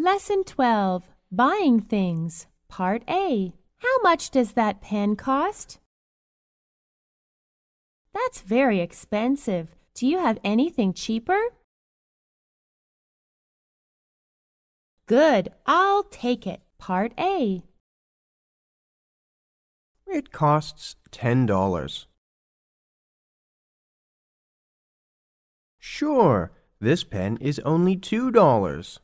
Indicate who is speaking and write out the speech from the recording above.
Speaker 1: Lesson 12 Buying Things, Part A. How much does that pen cost? That's very expensive. Do you have anything cheaper? Good, I'll take it. Part A.
Speaker 2: It costs ten dollars. Sure, this pen is only two dollars.